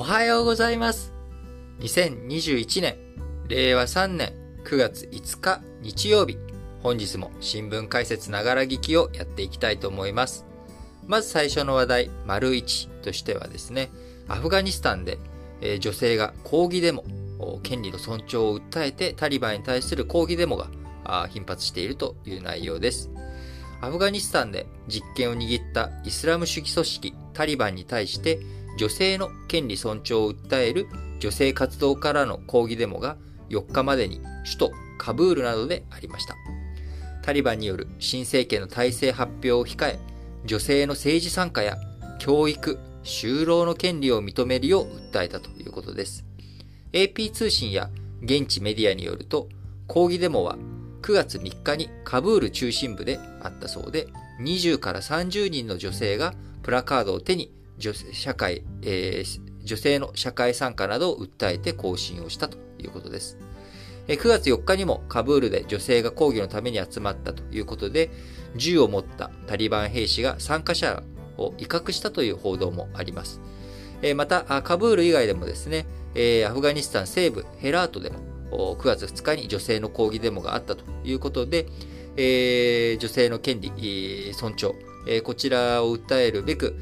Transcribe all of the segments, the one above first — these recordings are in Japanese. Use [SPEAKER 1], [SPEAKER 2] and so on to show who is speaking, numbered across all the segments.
[SPEAKER 1] おはようございます。2021年、令和3年9月5日日曜日、本日も新聞解説ながら聞きをやっていきたいと思います。まず最初の話題、丸1としてはですね、アフガニスタンで、えー、女性が抗議デモ、権利の尊重を訴えてタリバンに対する抗議デモが頻発しているという内容です。アフガニスタンで実権を握ったイスラム主義組織タリバンに対して女性の権利尊重を訴える女性活動家らの抗議デモが4日までに首都カブールなどでありました。タリバンによる新政権の体制発表を控え、女性の政治参加や教育、就労の権利を認めるよう訴えたということです。AP 通信や現地メディアによると、抗議デモは9月3日にカブール中心部であったそうで、20から30人の女性がプラカードを手に女社会、えー、女性の社会参加などを訴えて行進をしたということです。9月4日にもカブールで女性が抗議のために集まったということで、銃を持ったタリバン兵士が参加者を威嚇したという報道もあります。また、カブール以外でもですね、アフガニスタン西部ヘラートでも9月2日に女性の抗議デモがあったということで、女性の権利尊重、こちらを訴えるべく、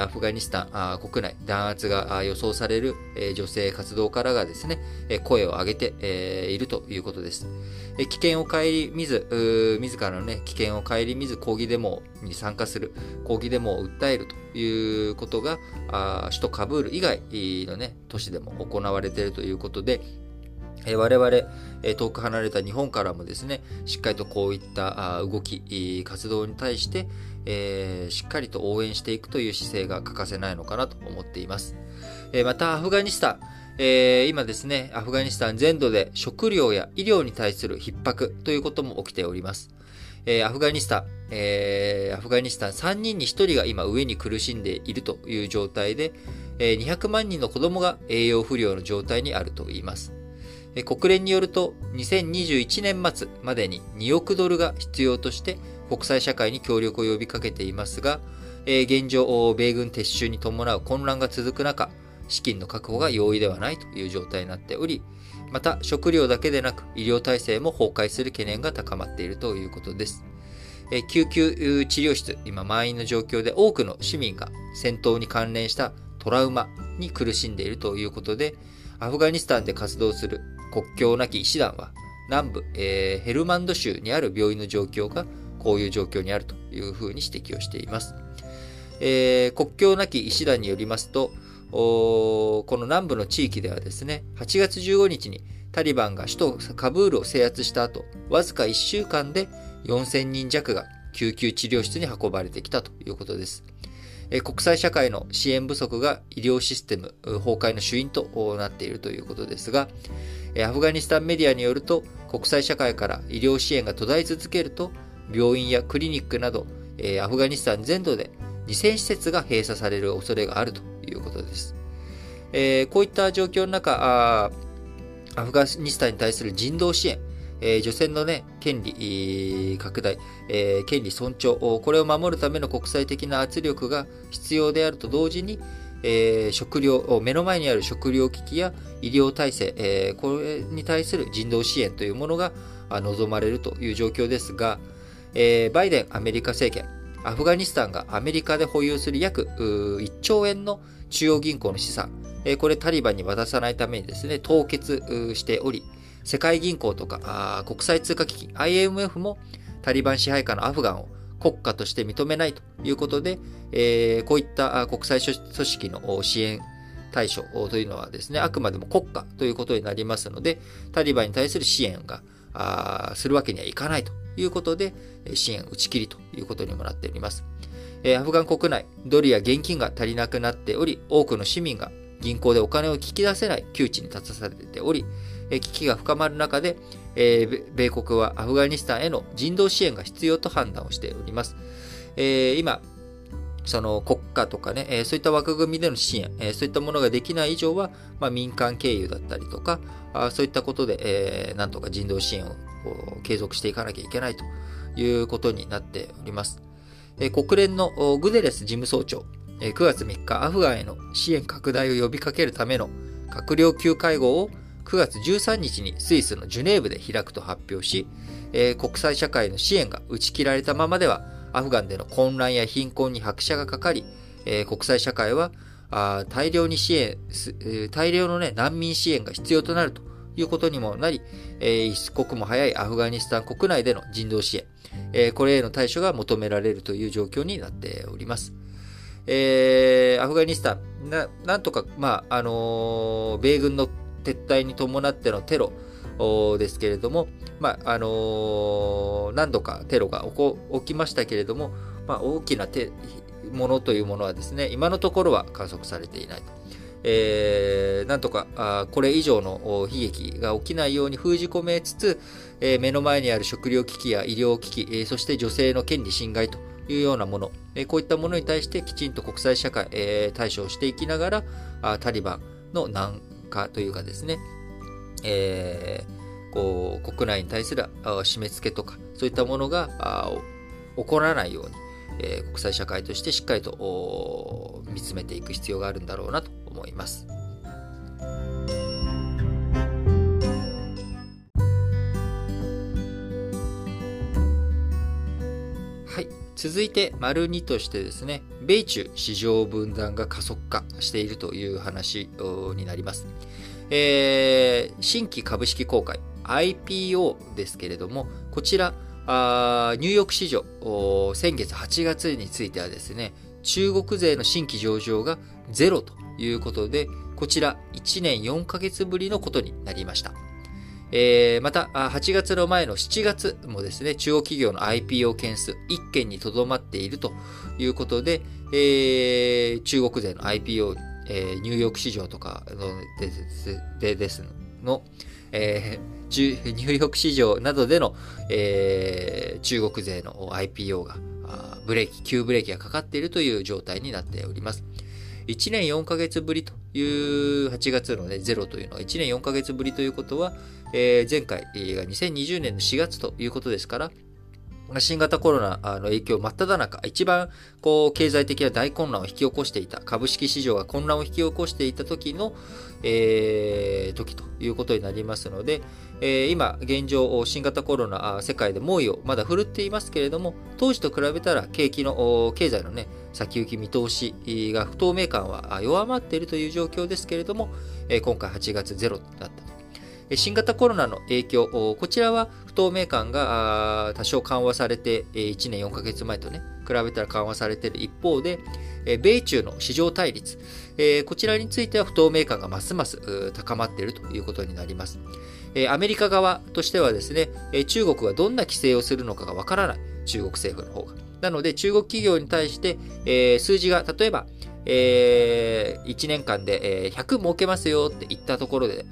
[SPEAKER 1] アフガニスタン国内弾圧が予想される女性活動家らがですね、声を上げているということです。危険を顧みず、自らのね、危険を顧みず抗議デモに参加する、抗議デモを訴えるということが、首都カブール以外のね、都市でも行われているということで、我々、遠く離れた日本からもですね、しっかりとこういった動き、活動に対して、えー、しっかりと応援していくという姿勢が欠かせないのかなと思っています。えー、また、アフガニスタン、えー、今ですね、アフガニスタン全土で食料や医療に対する逼迫ということも起きております。えー、アフガニスタン、えー、アフガニスタン3人に1人が今上に苦しんでいるという状態で、えー、200万人の子供が栄養不良の状態にあると言います。国連によると2021年末までに2億ドルが必要として国際社会に協力を呼びかけていますが、えー、現状、米軍撤収に伴う混乱が続く中、資金の確保が容易ではないという状態になっており、また食料だけでなく医療体制も崩壊する懸念が高まっているということです。え、救急治療室、今満員の状況で多くの市民が戦闘に関連したトラウマに苦しんでいるということで、アフガニスタンで活動する国境なき医師団は、南部、えー、ヘルマンド州にある病院の状況がこういう状況にあるというふうに指摘をしています。えー、国境なき医師団によりますと、この南部の地域ではですね、8月15日にタリバンが首都カブールを制圧した後、わずか1週間で4000人弱が救急治療室に運ばれてきたということです。国際社会の支援不足が医療システム崩壊の主因となっているということですが、アフガニスタンメディアによると、国際社会から医療支援が途絶え続けると、病院やクリニックなど、えアフガニスタン全土で2000施設が閉鎖される恐れがあるということです。えー、こういった状況の中アフガニスタンに対する人道支援、えー、女性のね、権利拡大、えー、権利尊重、これを守るための国際的な圧力が必要であると同時に、えー、食料、目の前にある食料危機や医療体制、えー、これに対する人道支援というものが望まれるという状況ですが、えー、バイデンアメリカ政権、アフガニスタンがアメリカで保有する約1兆円の中央銀行の資産、えー、これタリバンに渡さないためにですね、凍結しており、世界銀行とか国際通貨基金 IMF もタリバン支配下のアフガンを国家として認めないということで、えー、こういった国際組織の支援対象というのはですね、あくまでも国家ということになりますので、タリバンに対する支援があするわけにはいかないということで、支援打ち切りということにもなっております。えアフガン国内、ドルや現金が足りなくなっており、多くの市民が銀行でお金を引き出せない窮地に立たされており、危機が深まる中で、え米国はアフガニスタンへの人道支援が必要と判断をしております。え今、その国家とかね、そういった枠組みでの支援、そういったものができない以上は、まあ、民間経由だったりとか、そういったことで、なんとか人道支援を継続していかなきゃいけないということになっております。国連のグデレス事務総長、9月3日アフガンへの支援拡大を呼びかけるための閣僚級会合を9月13日にスイスのジュネーブで開くと発表し、国際社会の支援が打ち切られたままでは、アフガンでの混乱や貧困に拍車がかかりえ、国際社会はあ大量に支援、大量の、ね、難民支援が必要となるということにもなりえ、一刻も早いアフガニスタン国内での人道支援え、これへの対処が求められるという状況になっております。えー、アフガニスタン、ななんとか、まあ、あの、米軍の撤退に伴ってのテロですけれども、まあ、あの、何度かテロが起きましたけれども、まあ、大きなものというものはですね、今のところは観測されていないと。えー、なんとかあこれ以上の悲劇が起きないように封じ込めつつ、えー、目の前にある食料危機や医療危機、えー、そして女性の権利侵害というようなもの、えー、こういったものに対してきちんと国際社会、えー、対処をしていきながらあタリバンの軟化というかですね、えー、こう国内に対する締め付けとかそういったものが起こらないように、えー、国際社会としてしっかりと見つめていく必要があるんだろうなと思います。はい。続いて、丸2としてですね、米中市場分断が加速化しているという話になります。えー、新規株式公開、IPO ですけれども、こちら、あニューヨーク市場、先月8月についてはですね、中国勢の新規上場がゼロということで、こちら1年4ヶ月ぶりのことになりました。えー、また、8月の前の7月もですね、中国企業の IPO 件数1件にとどまっているということで、えー、中国勢の IPO、えー、ニューヨーク市場とかのででですの、えー、ニューヨーク市場などでの、えー、中国勢の IPO がブレーキ、急ブレーキがかかっているという状態になっております。1年4ヶ月ぶりという8月のね、ゼロというのは1年4ヶ月ぶりということは、えー、前回が2020年の4月ということですから、新型コロナの影響真っ只中、一番こう経済的な大混乱を引き起こしていた、株式市場が混乱を引き起こしていた時の、えー、時ということになりますので、えー、今、現状、新型コロナ、世界で猛威をまだ振るっていますけれども、当時と比べたら景気の、経済のね、先行き見通しが不透明感は弱まっているという状況ですけれども、今回8月ゼロだったと。新型コロナの影響、こちらは不透明感が多少緩和されて、1年4ヶ月前とね、比べたら緩和されている一方で、米中の市場対立、こちらについては不透明感がますます高まっているということになります。アメリカ側としてはですね、中国がどんな規制をするのかがわからない、中国政府の方が。なので、中国企業に対して、数字が、例えば、1年間で、100儲けますよって言ったところで、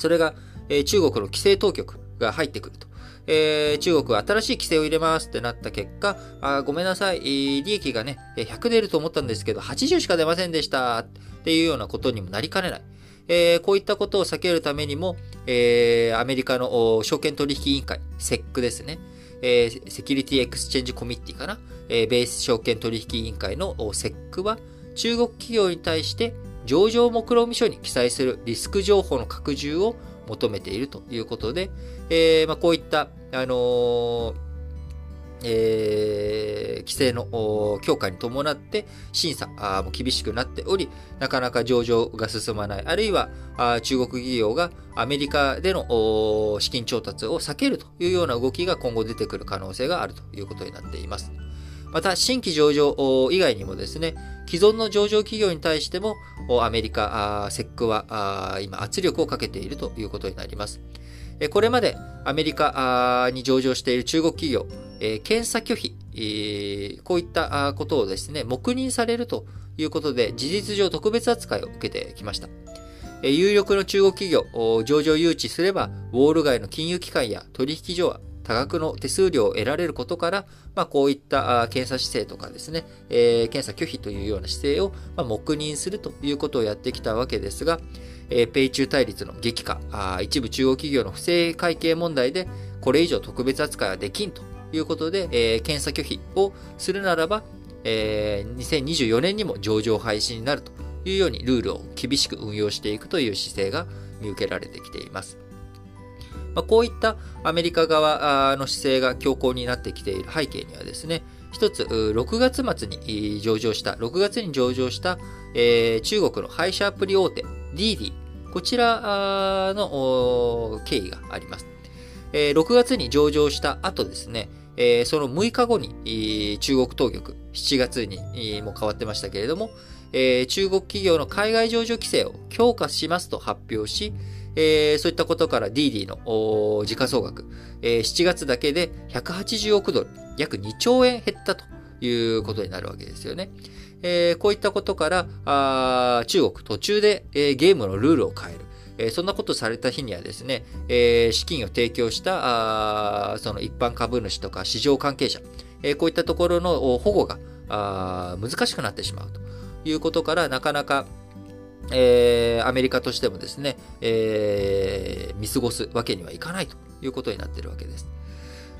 [SPEAKER 1] それが、え中国の規制当局が入ってくると。えー、中国は新しい規制を入れますってなった結果、あごめんなさい、利益がね、100出ると思ったんですけど、80しか出ませんでしたっていうようなことにもなりかねない。えー、こういったことを避けるためにも、えー、アメリカの証券取引委員会、SEC ですね。えー、 Security Exchange Committee かな。えー、ベース証券取引委員会の SEC は、中国企業に対して上場目論見書に記載するリスク情報の拡充を求めているということで、えー、まあ、こういった、あのー、えー、規制の強化に伴って審査も厳しくなっており、なかなか上場が進まない、あるいは中国企業がアメリカでの資金調達を避けるというような動きが今後出てくる可能性があるということになっています。また、新規上場以外にもですね、既存の上場企業に対しても、アメリカ、セックは今圧力をかけているということになります。これまでアメリカに上場している中国企業、検査拒否、こういったことをですね、黙認されるということで、事実上特別扱いを受けてきました。有力の中国企業、上場誘致すれば、ウォール街の金融機関や取引所は多額の手数料を得られることから、まあ、こういった検査姿勢とかですね、えー、検査拒否というような姿勢を、まあ、黙認するということをやってきたわけですが、えー、米中対立の激化あ、一部中央企業の不正会計問題で、これ以上特別扱いはできんということで、えー、検査拒否をするならば、えー、2024年にも上場廃止になるというようにルールを厳しく運用していくという姿勢が見受けられてきています。まあ、こういったアメリカ側の姿勢が強硬になってきている背景にはですね、一つ、6月末に上場した、6月に上場した、えー、中国の配車アプリ大手、DD、こちらの経緯があります。えー、6月に上場した後ですね、えー、その6日後に中国当局、7月にも変わってましたけれども、えー、中国企業の海外上場規制を強化しますと発表し、えー、そういったことから DD の時価総額、えー、7月だけで180億ドル、約2兆円減ったということになるわけですよね。えー、こういったことから中国途中で、えー、ゲームのルールを変える。えー、そんなことされた日にはですね、え、資金を提供したその一般株主とか市場関係者、え、こういったところの保護が難しくなってしまうということから、なかなかえー、アメリカとしてもですね、えー、見過ごすわけにはいかないということになっているわけです。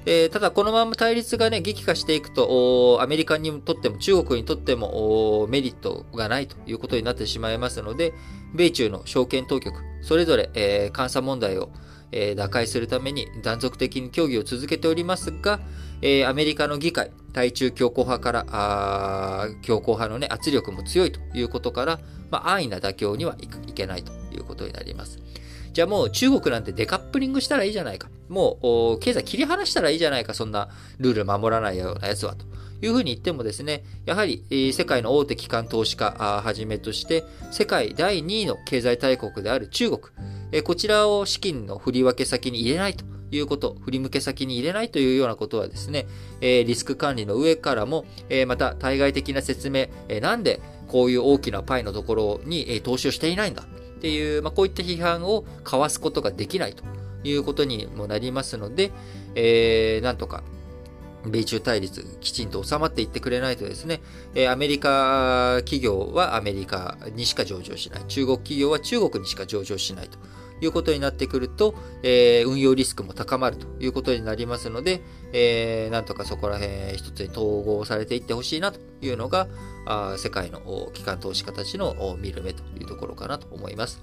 [SPEAKER 1] えー、ただ、このまま対立がね、激化していくと、アメリカにとっても中国にとってもメリットがないということになってしまいますので、米中の証券当局、それぞれ、えー、監査問題を、えー、打開するために断続的に協議を続けておりますが、えー、アメリカの議会、対中強硬派から、あ強硬派のね、圧力も強いということから、まあ、安易な妥協にはいけないということになります。じゃあもう中国なんてデカップリングしたらいいじゃないか。もう経済切り離したらいいじゃないか。そんなルール守らないようなやつは。というふうに言ってもですね、やはり世界の大手機関投資家はじめとして、世界第2位の経済大国である中国。こちらを資金の振り分け先に入れないということ、振り向け先に入れないというようなことはですね、えリスク管理の上からも、えまた対外的な説明、えなんでこういう大きなパイのところにえ投資をしていないんだっていう、まあ、こういった批判をかわすことができないということにもなりますので、えー、なんとか米中対立きちんと収まっていってくれないとですね、えアメリカ企業はアメリカにしか上場しない。中国企業は中国にしか上場しないということになってくると、えー、運用リスクも高まるということになりますので、えー、なんとかそこら辺一つに統合されていってほしいなというのが、あ世界の機関投資家たちの見る目というところかなと思います。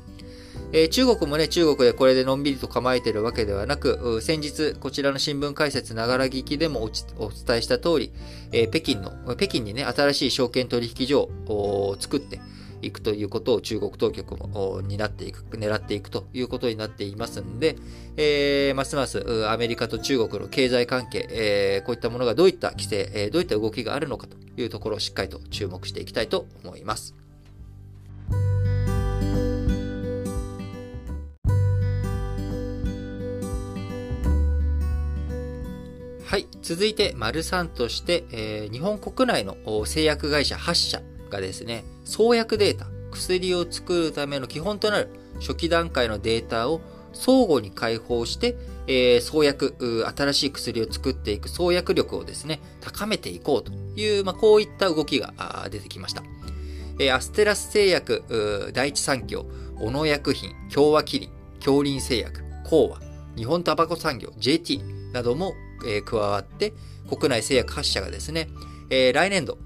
[SPEAKER 1] えー、中国もね、中国でこれでのんびりと構えてるわけではなく、先日、こちらの新聞解説ながら聞きでもお伝えした通り、えー、北京の、北京にね、新しい証券取引所を作って、いくということを中国当局も担っていく、狙っていくということになっていますんで、えー、ますますアメリカと中国の経済関係、えー、こういったものがどういった規制、え、どういった動きがあるのかというところをしっかりと注目していきたいと思います。はい。続いて、丸3として、えー、日本国内の製薬会社8社がですね、創薬データ、薬を作るための基本となる初期段階のデータを相互に開放して、えー、創薬、新しい薬を作っていく創薬力をですね、高めていこうという、まあ、こういった動きが出てきました。えー、アステラス製薬、第一三共、小野薬品、共和キリン、京林製薬、コーワ、日本タバコ産業、JT なども、えー、加わって、国内製薬8社がですね、えー、来年度、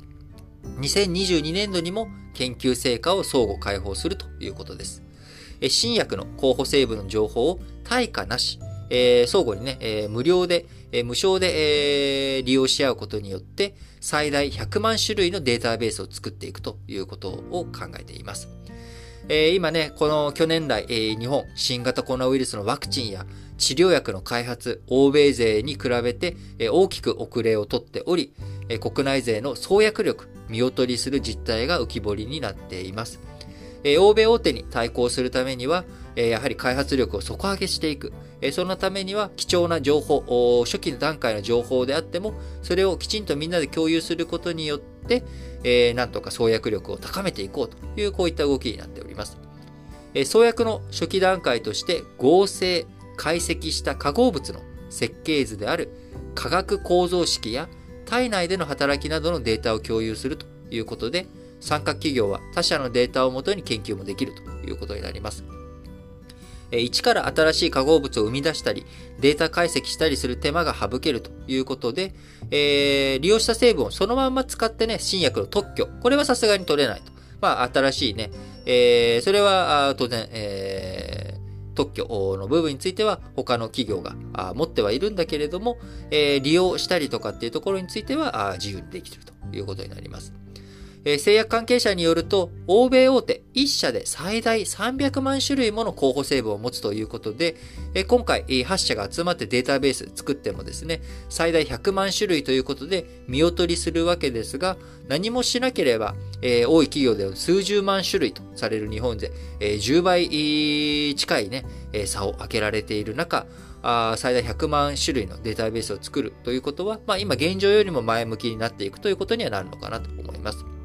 [SPEAKER 1] 2022年度にも研究成果を相互開放するということです。新薬の候補成分の情報を対価なし、えー、相互にね、えー、無料で、えー、無償で、利用し合うことによって、最大100万種類のデータベースを作っていくということを考えています。今ね、この去年来、日本、新型コロナウイルスのワクチンや治療薬の開発、欧米勢に比べて、大きく遅れをとっており、国内勢の創薬力、見劣りする実態が浮き彫りになっています。欧米大手に対抗するためには、やはり開発力を底上げしていく。そのためには貴重な情報、初期の段階の情報であっても、それをきちんとみんなで共有することによって、なんとか創薬力を高めていこうという、こういった動きになっております。創薬の初期段階として、合成、解析した化合物の設計図である化学構造式や体内での働きなどのデータを共有するということで、参画企業は他社のデータをもとに研究もできるということになります。え一から新しい化合物を生み出したり、データ解析したりする手間が省けるということで、えー、利用した成分をそのまま使ってね、新薬の特許、これはさすがに取れないと。まあ、新しいね、えー、それは当然、え、特許の部分については他の企業が持ってはいるんだけれども、え、利用したりとかっていうところについては自由にできてるということになります。えー、製薬関係者によると、欧米大手1社で最大300万種類もの候補成分を持つということで、えー、今回8社が集まってデータベース作ってもですね、最大100万種類ということで見劣りするわけですが、何もしなければ、えー、多い企業では数十万種類とされる日本で、え10倍近いね、差を開けられている中、あ最大100万種類のデータベースを作るということは、まあ、今現状よりも前向きになっていくということにはなるのかなと思います。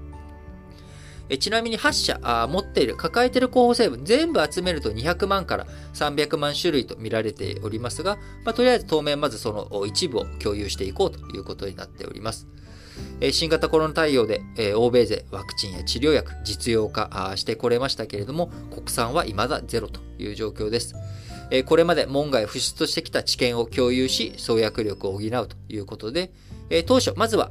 [SPEAKER 1] ちなみに8社あ持っている、抱えている候補成分全部集めると200万から300万種類と見られておりますが、まあ、とりあえず当面まずその一部を共有していこうということになっております。新型コロナ対応で、欧米勢ワクチンや治療薬実用化してこれましたけれども、国産は未だゼロという状況です。これまで門外不出としてきた知見を共有し、創薬力を補うということで、当初、まずは、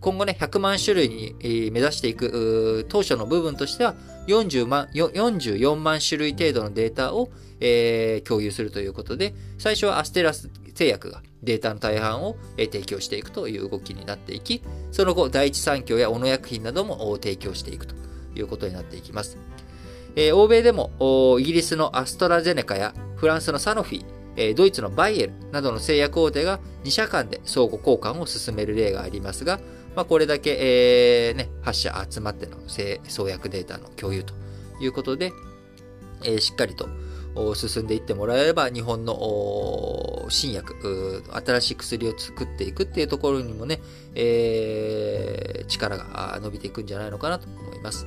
[SPEAKER 1] 今後ね、100万種類に目指していく当初の部分としては40万、44万種類程度のデータを、えー、共有するということで、最初はアステラス製薬がデータの大半を提供していくという動きになっていき、その後、第一三共や小野薬品なども提供していくということになっていきます。えー、欧米でもイギリスのアストラゼネカやフランスのサノフィ、ドイツのバイエルなどの製薬大手が2社間で相互交換を進める例がありますが、まあ、これだけ、えー、ね、8社集まっての創薬データの共有ということで、えー、しっかりと進んでいってもらえれば、日本の新薬、新しい薬を作っていくっていうところにもね、えー、力が伸びていくんじゃないのかなと思います。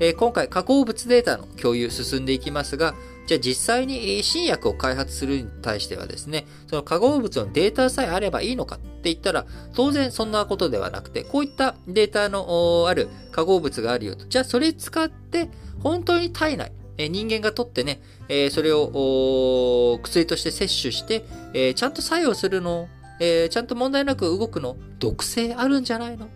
[SPEAKER 1] え、今回、加工物データの共有進んでいきますが、じゃあ実際に新薬を開発するに対してはですね、その化合物のデータさえあればいいのかって言ったら、当然そんなことではなくて、こういったデータのある化合物があるよと。じゃあそれ使って本当に体内、人間が取ってね、それを薬として摂取して、ちゃんと作用するの、ちゃんと問題なく動くの、毒性あるんじゃないの？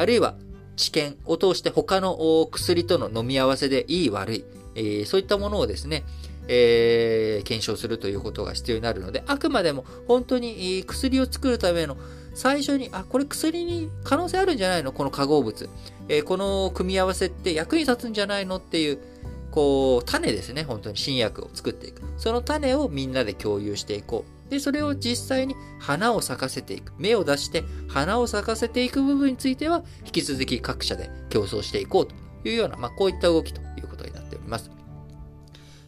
[SPEAKER 1] あるいは治験を通して他の薬との飲み合わせでいい悪い、えー、そういったものをですね、えー、検証するということが必要になるので、あくまでも本当に薬を作るための最初に、あ、これ薬に可能性あるんじゃないの？この化合物。えー、この組み合わせって役に立つんじゃないのっていう、こう、種ですね。本当に新薬を作っていく。その種をみんなで共有していこう。で、それを実際に花を咲かせていく。芽を出して花を咲かせていく部分については、引き続き各社で競争していこうというような、まあ、こういった動きとっております。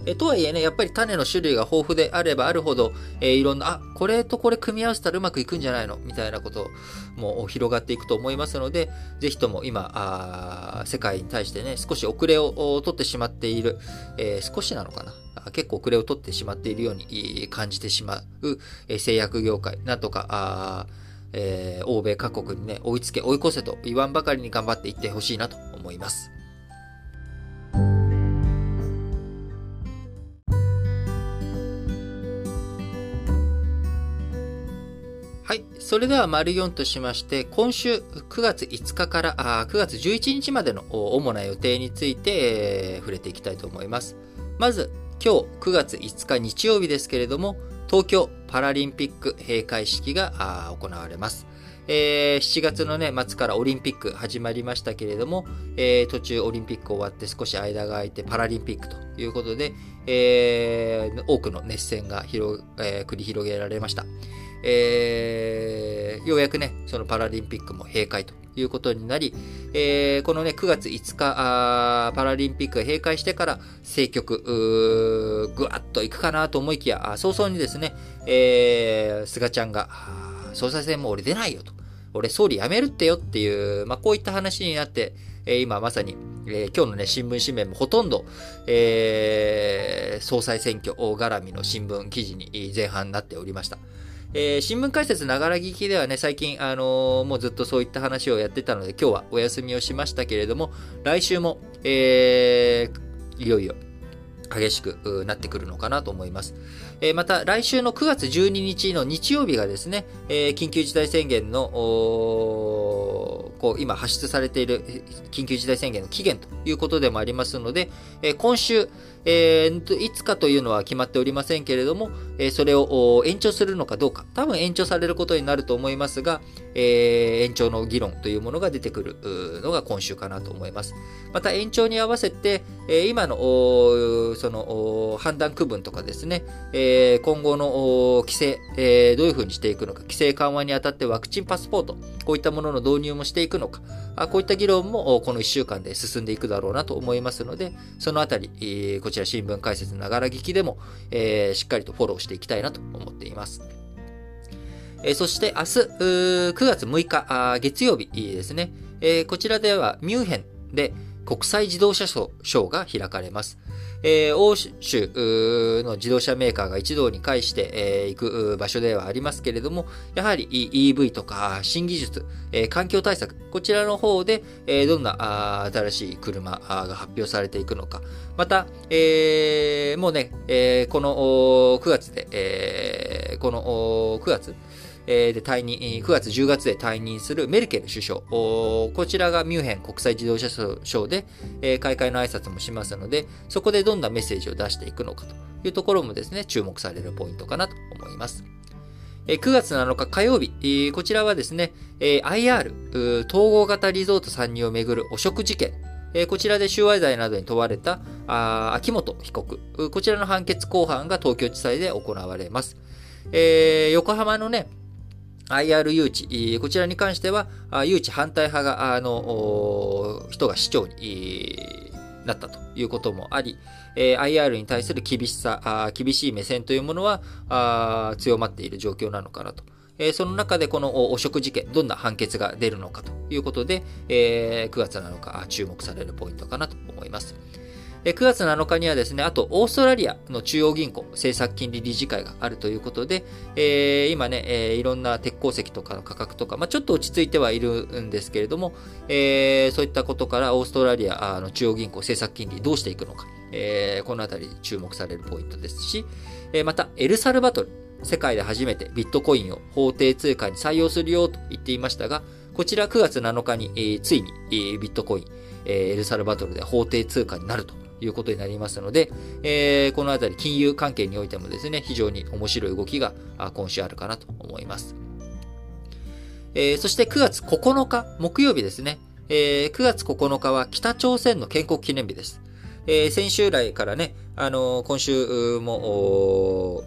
[SPEAKER 1] えとはいえね、やっぱり種の種類が豊富であればあるほど、えー、いろんな、あ、これとこれ組み合わせたらうまくいくんじゃないの？みたいなことも広がっていくと思いますので、ぜひとも今、あ世界に対してね、少し遅れを取ってしまっている、えー、少しなのかな？結構遅れを取ってしまっているように感じてしまう、え製薬業界、なんとか、あえー、欧米各国にね、追いつけ、追い越せと言わんばかりに頑張っていってほしいなと思います。それでは、丸4としまして、今週9月5日からあ9月11日までの主な予定について、えー、触れていきたいと思います。まず、今日9月5日日曜日ですけれども、東京パラリンピック閉会式が行われます。えー、7月のね、末からオリンピック始まりましたけれども、えー、途中オリンピック終わって少し間が空いてパラリンピックということで、えー、多くの熱戦が広、え繰り広げられました。えー、ようやくね、そのパラリンピックも閉会ということになり、えー、このね、9月5日、パラリンピックが閉会してから、政局、ぐわっといくかなと思いきや、早々にですね、えー、菅ちゃんが、総裁選も俺出ないよと。俺総理辞めるってよっていう、まあ、こういった話になって、えー、今まさに、えー、今日のね、新聞紙面もほとんど、えー、総裁選挙絡みの新聞記事に前半になっておりました。えー、新聞解説ながら聞きではね、最近、あのー、もうずっとそういった話をやってたので、今日はお休みをしましたけれども、来週も、えー、いよいよ、激しくなってくるのかなと思います。えまた、来週の9月12日の日曜日がですね、え緊急事態宣言の、こう、今発出されている緊急事態宣言の期限ということでもありますので、え今週、えー、いつかというのは決まっておりませんけれども、えそれを延長するのかどうか、多分延長されることになると思いますが、えー、延長の議論というものが出てくるのが今週かなと思います。また延長に合わせて、え今のその判断区分とかですね、え今後の規制、えどういうふうにしていくのか、規制緩和にあたってワクチンパスポート、こういったものの導入もしていくのか、あこういった議論もこの1週間で進んでいくだろうなと思いますので、そのあたり、こちら新聞解説ながら聞きでも、えしっかりとフォローしていきたいなと思っています。えそして明日、9月6日、月曜日ですね、えこちらではミュンヘンで国際自動車ショーが開かれます。えー、欧州の自動車メーカーが一堂に会して、えー、く場所ではありますけれども、やはり EV とか新技術、えー、環境対策、こちらの方で、えー、どんな新しい車が発表されていくのか。また、えー、もうね、えー、この9月で、えー、この9月、で退任、9月10月で退任するメルケル首相。こちらがミュンヘン国際自動車ショーで、開会の挨拶もしますので、そこでどんなメッセージを出していくのかというところもですね、注目されるポイントかなと思います。9月7日火曜日、こちらはですね、IR、統合型リゾート参入をめぐる汚職事件、こちらで収賄罪などに問われた秋元被告、こちらの判決公判が東京地裁で行われます。えー、横浜のね、IR 誘致、こちらに関しては、誘致反対派が、あの、人が市長になったということもあり、IR に対する厳しさ、厳しい目線というものは強まっている状況なのかなと。その中でこの汚職事件、どんな判決が出るのかということで、9月7日注目されるポイントかなと思います。9月7日にはですね、あとオーストラリアの中央銀行政策金利理事会があるということで、えー、今ね、えー、いろんな鉄鉱石とかの価格とか、まあ、ちょっと落ち着いてはいるんですけれども、えー、そういったことからオーストラリアの中央銀行政策金利どうしていくのか、え、このあたり注目されるポイントですし、え、またエルサルバトル、世界で初めてビットコインを法定通貨に採用するよと言っていましたが、こちら9月7日に、えー、ついに、えー、ビットコイン、えー、エルサルバトルで法定通貨になるということになりますので、えー、このあたり金融関係においてもですね、非常に面白い動きが今週あるかなと思います。えー、そして9月9日、木曜日ですね。えー、9月9日は北朝鮮の建国記念日です。えー、先週来からね、あのー、今週も、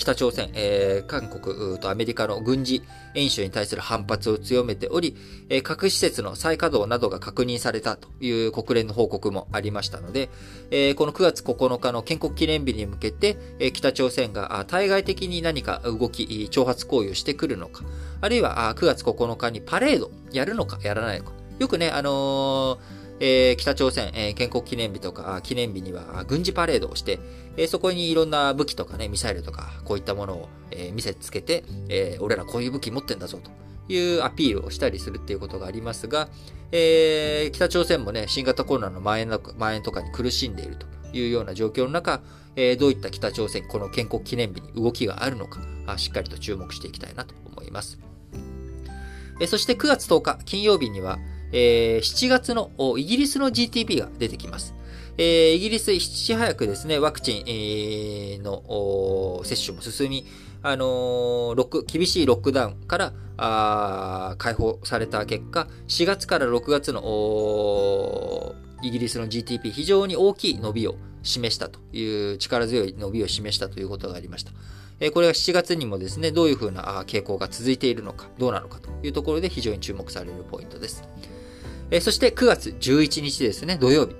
[SPEAKER 1] 北朝鮮、えー、韓国とアメリカの軍事演習に対する反発を強めており、えー、核施設の再稼働などが確認されたという国連の報告もありましたので、えー、この9月9日の建国記念日に向けて、え、北朝鮮が対外的に何か動き、挑発行為をしてくるのか、あるいは9月9日にパレードやるのかやらないのか。よくね、あのーえー、北朝鮮、えー、建国記念日とか記念日には軍事パレードをして、えー、そこにいろんな武器とかね、ミサイルとか、こういったものを、えー、見せつけて、えー、俺らこういう武器持ってんだぞというアピールをしたりするっていうことがありますが、えー、北朝鮮もね、新型コロナの蔓延の蔓延とかに苦しんでいるというような状況の中、えー、どういった北朝鮮、この建国記念日に動きがあるのか、あしっかりと注目していきたいなと思います。えー、そして9月10日、金曜日には、えー、7月のイギリスの GTP が出てきます。えー、イギリス、いち早くですね、ワクチン、えー、の接種も進み、あのー、厳しいロックダウンからあ解放された結果、4月から6月のイギリスの GTP 非常に大きい伸びを示したという力強い伸びを示したということがありました。これが7月にもですね、どういうふうな傾向が続いているのか、どうなのかというところで非常に注目されるポイントです。えそして9月11日ですね、土曜日。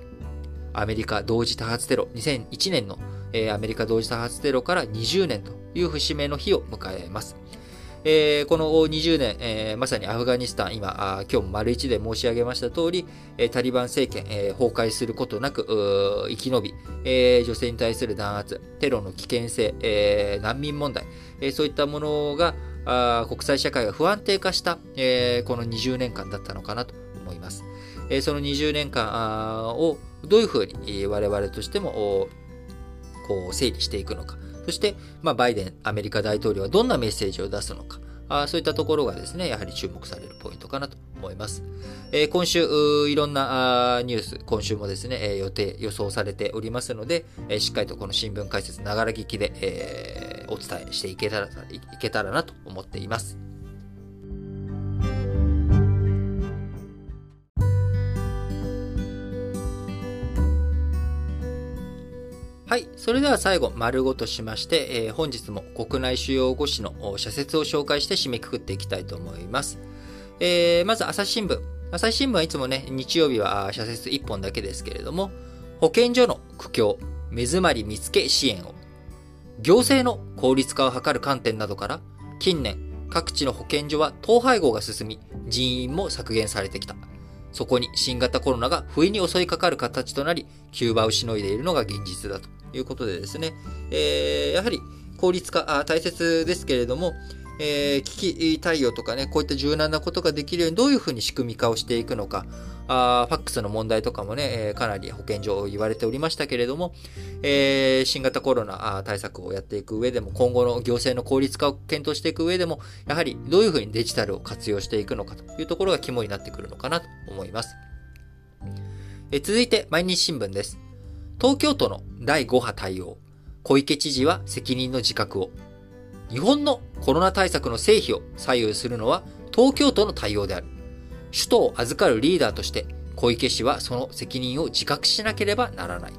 [SPEAKER 1] アメリカ同時多発テロ、2001年の、えアメリカ同時多発テロから20年という節目の日を迎えます。えー、この20年、えー、まさにアフガニスタン、今、あ今日も丸一で申し上げました通り、えー、タリバン政権、え崩壊することなく生き延び、え女性に対する弾圧、テロの危険性、え難民問題、えそういったものがあ国際社会が不安定化した、えこの20年間だったのかなと思います。えその20年間をどういうふうに我々としてもこう整理していくのか。そして、まあ、バイデン、アメリカ大統領はどんなメッセージを出すのか。あそういったところがですね、やはり注目されるポイントかなと思います。えー、今週、いろんなニュース、今週もですね、予定、予想されておりますので、しっかりとこの新聞解説、ながら聞きで、えお伝えしていけたら、いけたらなと思っています。はい。それでは最後、丸ごとしまして、えー、本日も国内主要5紙の社説を紹介して締めくくっていきたいと思います。えー、まず、朝日新聞。朝日新聞はいつもね、日曜日は社説1本だけですけれども、保健所の苦境、目詰まり見つけ支援を。行政の効率化を図る観点などから、近年、各地の保健所は統廃合が進み、人員も削減されてきた。そこに新型コロナが不意に襲いかかる形となり、急場をしのいでいるのが現実だということでですね、えー、やはり効率化大切ですけれども、えー、危機対応とかね、こういった柔軟なことができるようにどういうふうに仕組み化をしていくのか、あファックスの問題とかもね、え、かなり保健所言われておりましたけれども、えー、新型コロナ対策をやっていく上でも、今後の行政の効率化を検討していく上でも、やはりどういうふうにデジタルを活用していくのかというところが肝になってくるのかなと思います。え続いて、毎日新聞です。東京都の第5波対応。小池知事は責任の自覚を。日本のコロナ対策の成否を左右するのは東京都の対応である。首都を預かるリーダーとして小池氏はその責任を自覚しなければならない。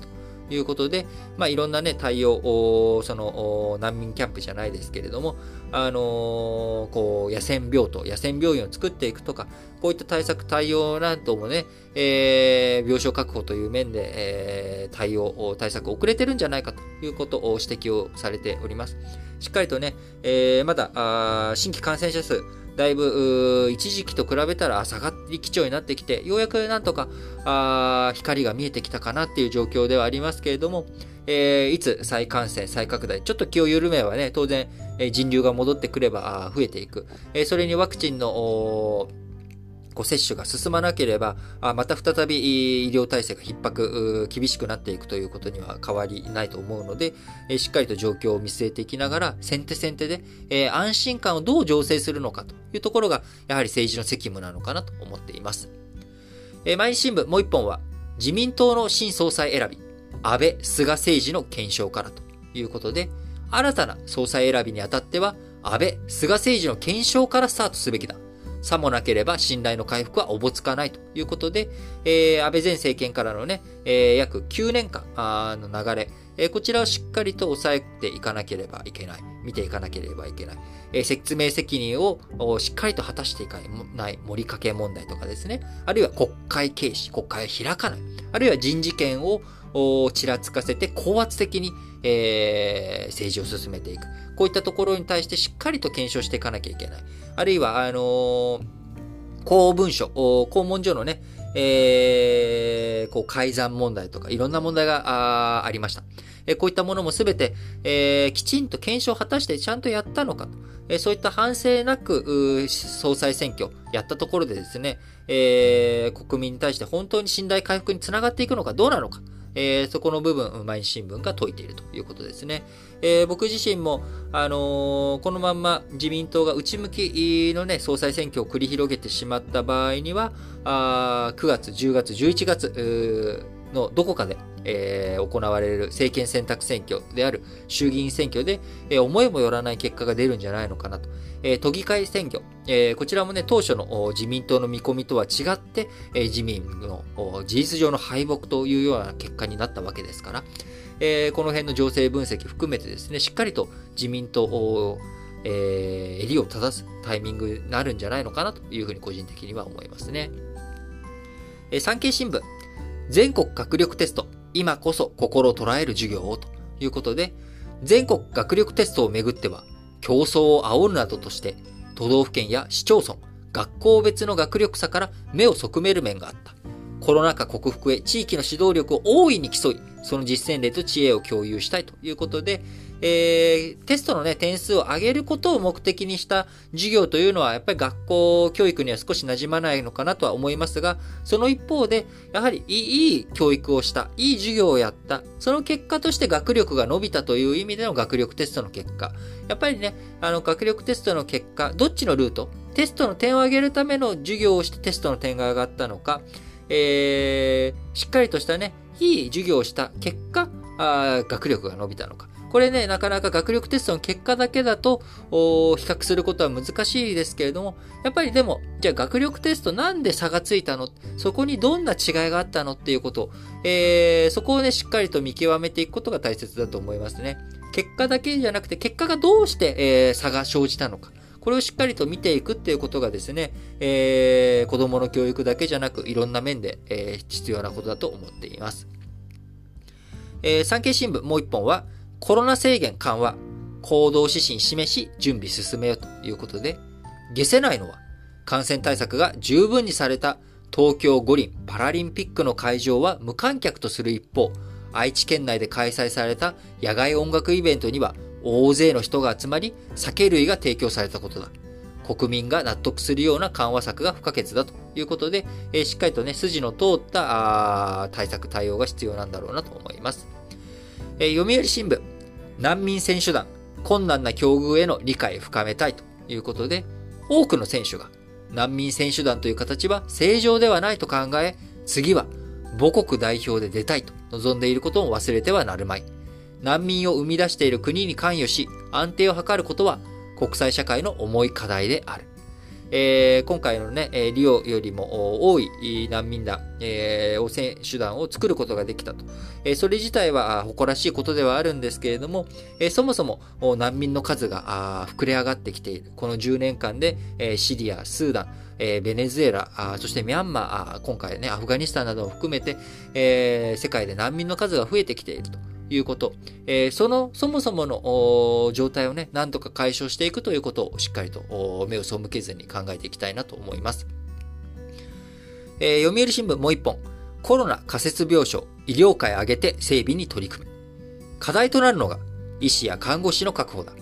[SPEAKER 1] いうことで、まあ、いろんなね、対応、その、難民キャンプじゃないですけれども、あのー、こう、野戦病棟、野戦病院を作っていくとか、こういった対策、対応なんともね、えー、病床確保という面で、えー、対応、対策遅れてるんじゃないかということを指摘をされております。しっかりとね、えー、まだ、あ新規感染者数、だいぶ、一時期と比べたら下がり基調になってきて、ようやくなんとか、あ光が見えてきたかなっていう状況ではありますけれども、えー、いつ再感染、再拡大、ちょっと気を緩めばね、当然、人流が戻ってくれば増えていく。それにワクチンの、こう接種が進まなければ、あまた再び医療体制が逼迫、厳しくなっていくということには変わりないと思うので、えしっかりと状況を見据えていきながら、先手先手で、えー、安心感をどう醸成するのかというところが、やはり政治の責務なのかなと思っています。えー、毎日新聞もう一本は、自民党の新総裁選び、安倍、菅政治の検証からということで、新たな総裁選びにあたっては、安倍、菅政治の検証からスタートすべきだ。さもなければ信頼の回復はおぼつかないということで、えー、安倍前政権からのね、えー、約9年間の流れ、えー、こちらをしっかりと抑えていかなければいけない。見ていかなければいけない。えー、説明責任をしっかりと果たしていかない盛りかけ問題とかですね。あるいは国会軽視、国会を開かない。あるいは人事権ををちらつかせて高圧的に、えー、政治を進めていく。こういったところに対してしっかりと検証していかなきゃいけない。あるいは、あのー、公文書、公文書のね、えー、こう改ざん問題とかいろんな問題があありました。えこういったものもすべて、えー、きちんと検証を果たしてちゃんとやったのかと。えそういった反省なく、総裁選挙やったところでですね、えー、国民に対して本当に信頼回復につながっていくのかどうなのか。えー、そこの部分、毎日新聞が解いているということですね。えー、僕自身も、あのー、このまんま自民党が内向きのね、総裁選挙を繰り広げてしまった場合には、あ9月、10月、11月のどこかで、えー、行われる政権選択選挙である衆議院選挙で、えー、思いもよらない結果が出るんじゃないのかなと。えー、都議会選挙、え、こちらもね、当初の自民党の見込みとは違って、え、自民の事実上の敗北というような結果になったわけですから、え、この辺の情勢分析含めてですね、しっかりと自民党を、え、襟を正すタイミングになるんじゃないのかなというふうに個人的には思いますね。産経新聞、全国学力テスト、今こそ心を捉える授業をということで、全国学力テストをめぐっては、競争を煽るなどとして、都道府県や市町村、学校別の学力差から目をそくめる面があった。コロナ禍克服へ地域の指導力を大いに競い、その実践例と知恵を共有したいということで、えー、テストのね、点数を上げることを目的にした授業というのは、やっぱり学校教育には少し馴染まないのかなとは思いますが、その一方で、やはりいい教育をした、いい授業をやった、その結果として学力が伸びたという意味での学力テストの結果。やっぱりね、あの、学力テストの結果、どっちのルート？テストの点を上げるための授業をしてテストの点が上がったのか、えー、しっかりとしたね、いい授業をした結果、あ学力が伸びたのか。これね、なかなか学力テストの結果だけだと、比較することは難しいですけれども、やっぱりでも、じゃあ学力テストなんで差がついたの？そこにどんな違いがあったのっていうことえー、そこをね、しっかりと見極めていくことが大切だと思いますね。結果だけじゃなくて、結果がどうして、えー、差が生じたのか。これをしっかりと見ていくっていうことがですね、えー、子供の教育だけじゃなく、いろんな面で、えー、必要なことだと思っています。えー、産経新聞もう一本は、コロナ制限緩和、行動指針示し、準備進めよということで、下せないのは、感染対策が十分にされた東京五輪パラリンピックの会場は無観客とする一方、愛知県内で開催された野外音楽イベントには大勢の人が集まり、酒類が提供されたことだ。国民が納得するような緩和策が不可欠だということで、えー、しっかりとね、筋の通った対策、対応が必要なんだろうなと思います。えー、読売新聞、難民選手団、困難な境遇への理解を深めたいということで、多くの選手が難民選手団という形は正常ではないと考え、次は母国代表で出たいと望んでいることも忘れてはなるまい。難民を生み出している国に関与し、安定を図ることは国際社会の重い課題である。えー、今回のね、リオよりも多い難民団、えー、選手団を作ることができたと。それ自体は誇らしいことではあるんですけれども、そもそも難民の数が膨れ上がってきている。この10年間で、シリア、スーダン、ベネズエラ、そしてミャンマー、今回ね、アフガニスタンなどを含めて、世界で難民の数が増えてきていると。いうこと、えー、その、そもそもの状態をね、なんとか解消していくということをしっかりと目を背けずに考えていきたいなと思います。えー、読売新聞もう一本、コロナ仮設病床、医療界挙げて整備に取り組む。課題となるのが、医師や看護師の確保だ。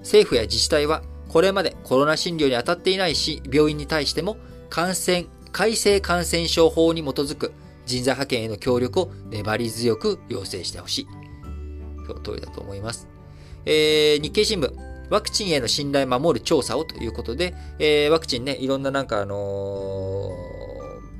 [SPEAKER 1] 政府や自治体は、これまでコロナ診療に当たっていないし、病院に対しても、感染、改正感染症法に基づく人材派遣への協力を粘り強く要請してほしい。通りだと思います。えー、日経新聞、ワクチンへの信頼を守る調査をということで、えー、ワクチンね、いろんななんかあの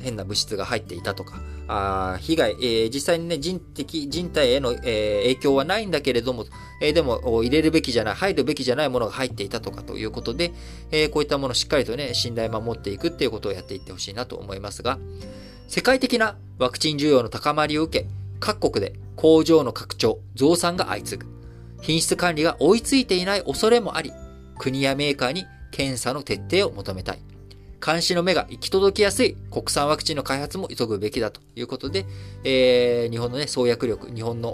[SPEAKER 1] ー、変な物質が入っていたとか、あ被害、えー、実際にね、人的、人体への、えー、影響はないんだけれども、えー、でも、入れるべきじゃない、入るべきじゃないものが入っていたとかということで、え、こういったものをしっかりとね、信頼を守っていくっていうことをやっていってほしいなと思いますが、世界的なワクチン需要の高まりを受け、各国で工場の拡張、増産が相次ぐ。品質管理が追いついていない恐れもあり、国やメーカーに検査の徹底を求めたい。監視の目が行き届きやすい国産ワクチンの開発も急ぐべきだということで、えー、日本のね、創薬力、日本の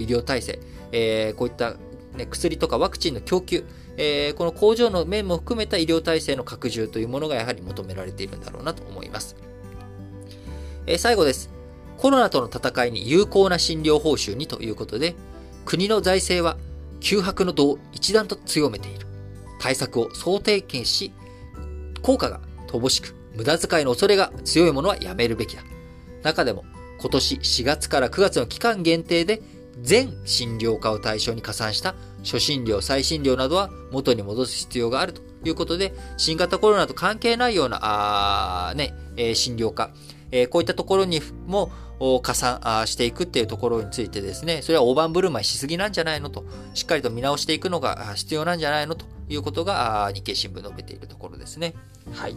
[SPEAKER 1] 医療体制、えー、こういった、ね、薬とかワクチンの供給、えー、この工場の面も含めた医療体制の拡充というものがやはり求められているんだろうなと思います。え、最後です。コロナとの戦いに有効な診療報酬にということで、国の財政は急迫の度を一段と強めている。対策を想定検し、効果が乏しく、無駄遣いの恐れが強いものはやめるべきだ。中でも、今年4月から9月の期間限定で、全診療科を対象に加算した初診料、再診料などは元に戻す必要があるということで、新型コロナと関係ないような、あね、診療科、こういったところにもを加算していくっていうところについてですね、それは大盤振る舞いしすぎなんじゃないのと、しっかりと見直していくのが必要なんじゃないのということが日経新聞述べているところですね。はい。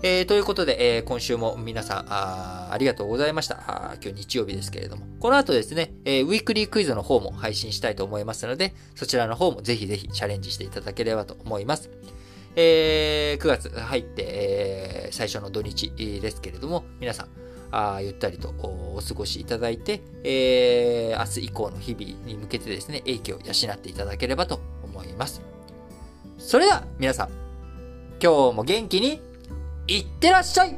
[SPEAKER 1] えー、ということで、えー、今週も皆さんあ、ありがとうございました。今日日曜日ですけれども、この後ですね、えー、ウィークリークイズの方も配信したいと思いますので、そちらの方もぜひぜひチャレンジしていただければと思います。えー、9月入って、えー、最初の土日ですけれども、皆さん、あゆったりとお過ごしいただいて、えー、明日以降の日々に向けてですね、影響を養っていただければと思います。それでは、皆さん、今日も元気に、いってらっしゃい